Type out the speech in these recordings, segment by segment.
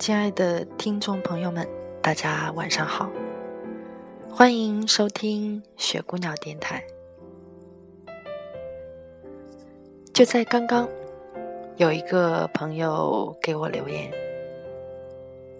亲爱的听众朋友们，大家晚上好，欢迎收听雪姑娘电台。就在刚刚，有一个朋友给我留言，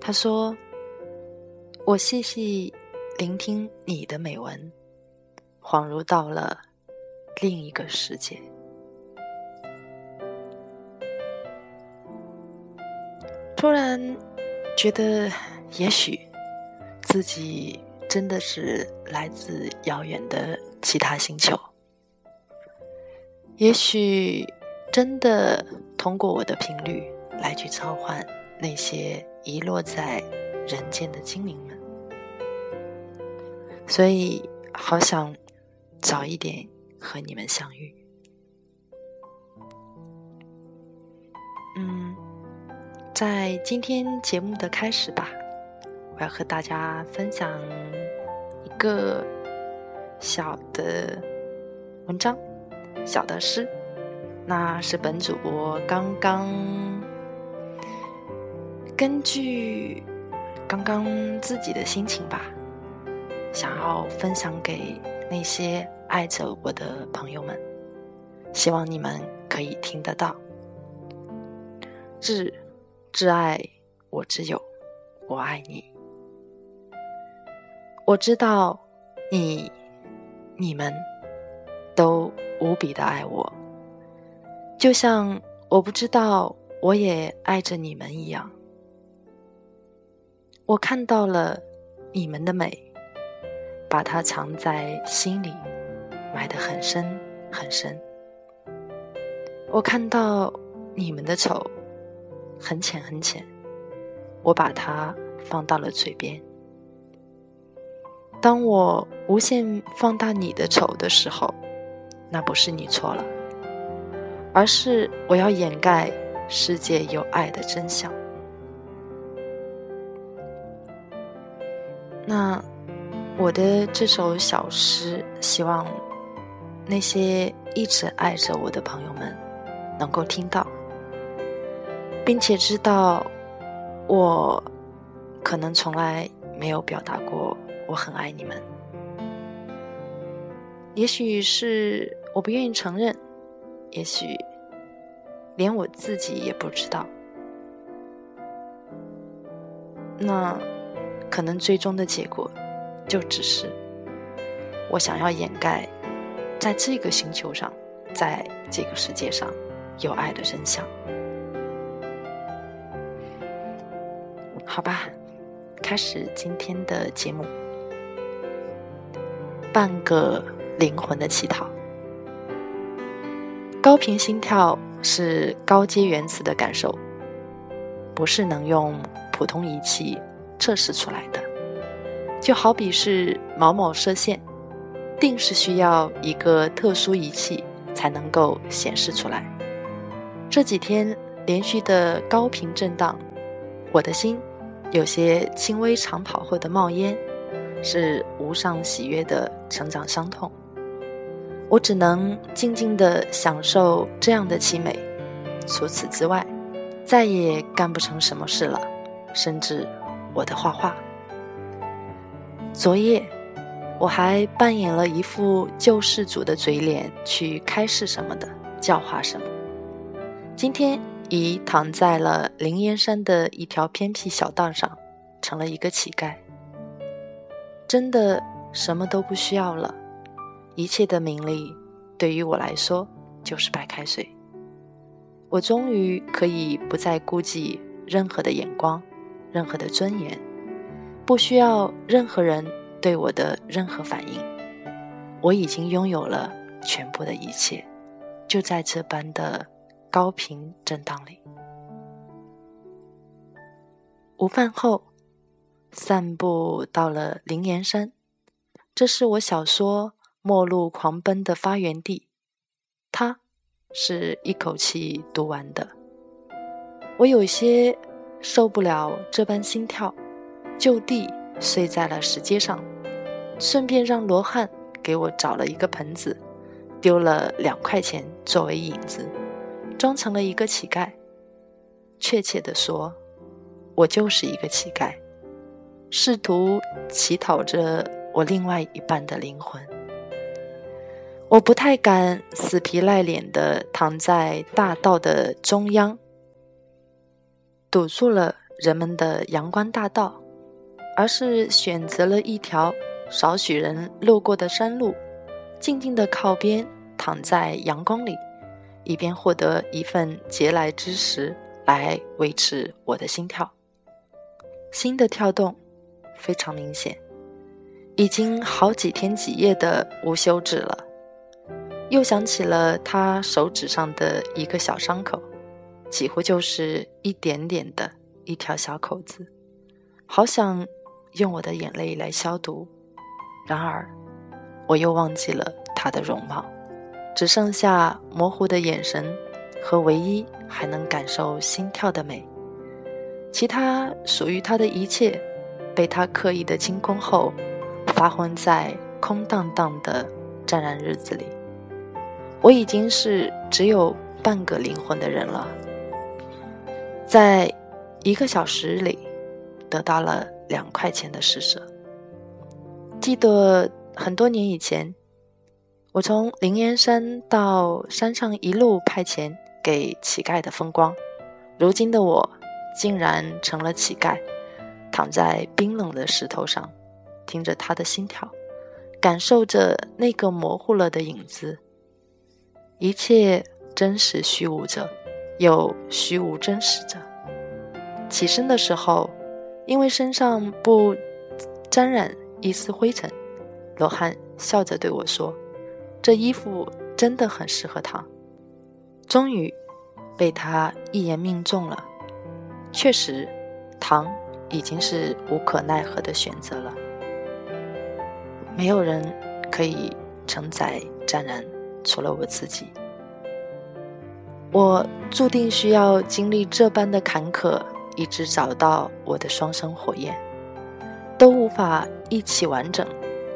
他说：“我细细聆听你的美文，恍如到了另一个世界。”突然觉得，也许自己真的是来自遥远的其他星球，也许真的通过我的频率来去召唤那些遗落在人间的精灵们，所以好想早一点和你们相遇。在今天节目的开始吧，我要和大家分享一个小的文章、小的诗。那是本主播刚刚根据刚刚自己的心情吧，想要分享给那些爱着我的朋友们，希望你们可以听得到。致。挚爱，我只有我爱你。我知道你、你们都无比的爱我，就像我不知道我也爱着你们一样。我看到了你们的美，把它藏在心里，埋得很深很深。我看到你们的丑。很浅很浅，我把它放到了嘴边。当我无限放大你的丑的时候，那不是你错了，而是我要掩盖世界有爱的真相。那我的这首小诗，希望那些一直爱着我的朋友们能够听到。并且知道，我可能从来没有表达过我很爱你们。也许是我不愿意承认，也许连我自己也不知道。那可能最终的结果，就只是我想要掩盖，在这个星球上，在这个世界上有爱的真相。好吧，开始今天的节目。半个灵魂的乞讨，高频心跳是高阶原子的感受，不是能用普通仪器测试出来的。就好比是某某射线，定是需要一个特殊仪器才能够显示出来。这几天连续的高频震荡，我的心。有些轻微长跑后的冒烟，是无上喜悦的成长伤痛。我只能静静的享受这样的凄美，除此之外，再也干不成什么事了，甚至我的画画。昨夜，我还扮演了一副救世主的嘴脸去开示什么的，教化什么。今天。已躺在了灵岩山的一条偏僻小道上，成了一个乞丐。真的什么都不需要了，一切的名利对于我来说就是白开水。我终于可以不再顾忌任何的眼光，任何的尊严，不需要任何人对我的任何反应。我已经拥有了全部的一切，就在这般的。高频震荡里，午饭后，散步到了灵岩山，这是我小说《末路狂奔》的发源地。它是一口气读完的。我有些受不了这般心跳，就地睡在了石阶上，顺便让罗汉给我找了一个盆子，丢了两块钱作为引子，装成了一个乞丐。确切地说，我就是一个乞丐，试图乞讨着我另外一半的灵魂。我不太敢死皮赖脸地躺在大道的中央。堵住了人们的阳关大道，而是选择了一条少许人路过的山路，静静的靠边，躺在阳光里，以便获得一份节来之食来维持我的心跳。心的跳动非常明显，已经好几天几夜的无休止了。又想起了他手指上的一个小伤口。几乎就是一点点的一条小口子，好想用我的眼泪来消毒。然而，我又忘记了他的容貌，只剩下模糊的眼神和唯一还能感受心跳的美。其他属于他的一切，被他刻意的清空后，发昏在空荡荡的湛然日子里。我已经是只有半个灵魂的人了。在一个小时里，得到了两块钱的施舍。记得很多年以前，我从灵岩山到山上一路派钱给乞丐的风光，如今的我竟然成了乞丐，躺在冰冷的石头上，听着他的心跳，感受着那个模糊了的影子，一切真实虚无着。又虚无真实着。起身的时候，因为身上不沾染一丝灰尘，罗汉笑着对我说：“这衣服真的很适合他。”终于被他一言命中了。确实，糖已经是无可奈何的选择了。没有人可以承载湛然，除了我自己。我注定需要经历这般的坎坷，以致找到我的双生火焰，都无法一起完整。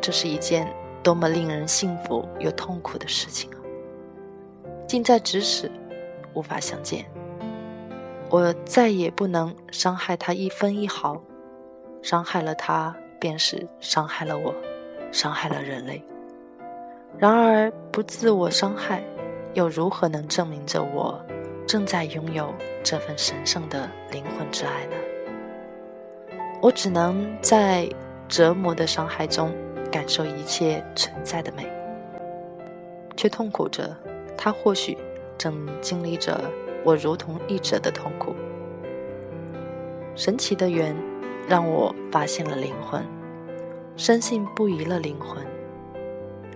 这是一件多么令人幸福又痛苦的事情啊！近在咫尺，无法相见。我再也不能伤害他一分一毫，伤害了他，便是伤害了我，伤害了人类。然而，不自我伤害。又如何能证明着我正在拥有这份神圣的灵魂之爱呢？我只能在折磨的伤害中感受一切存在的美，却痛苦着他或许正经历着我如同一者的痛苦。神奇的缘让我发现了灵魂，深信不疑了灵魂，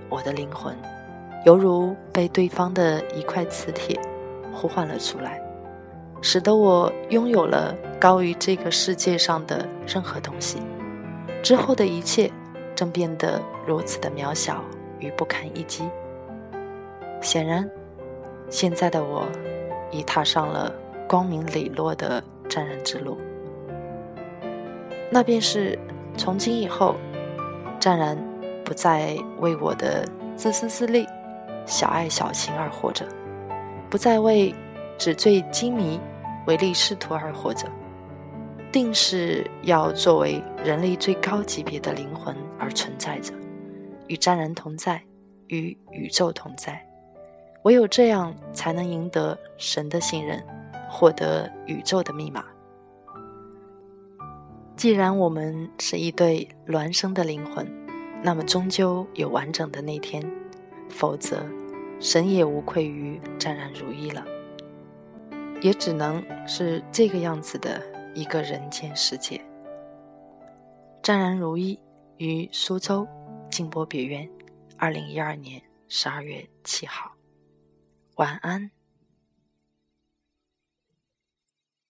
我的灵魂。犹如被对方的一块磁铁呼唤了出来，使得我拥有了高于这个世界上的任何东西。之后的一切正变得如此的渺小与不堪一击。显然，现在的我已踏上了光明磊落的湛然之路。那便是从今以后，湛然不再为我的自私自利。小爱小情而活着，不再为纸醉金迷、唯利是图而活着，定是要作为人类最高级别的灵魂而存在着，与湛然同在，与宇宙同在。唯有这样，才能赢得神的信任，获得宇宙的密码。既然我们是一对孪生的灵魂，那么终究有完整的那天。否则，神也无愧于湛然如一了，也只能是这个样子的一个人间世界。湛然如一于苏州静波别院，二零一二年十二月七号。晚安。